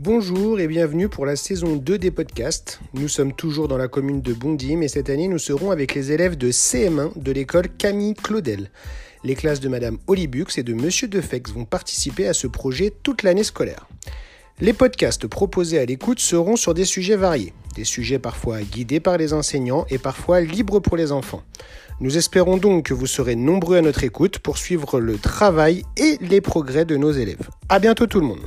Bonjour et bienvenue pour la saison 2 des podcasts. Nous sommes toujours dans la commune de Bondy, mais cette année nous serons avec les élèves de CM1 de l'école Camille Claudel. Les classes de Madame Olibux et de Monsieur Defex vont participer à ce projet toute l'année scolaire. Les podcasts proposés à l'écoute seront sur des sujets variés, des sujets parfois guidés par les enseignants et parfois libres pour les enfants. Nous espérons donc que vous serez nombreux à notre écoute pour suivre le travail et les progrès de nos élèves. À bientôt tout le monde.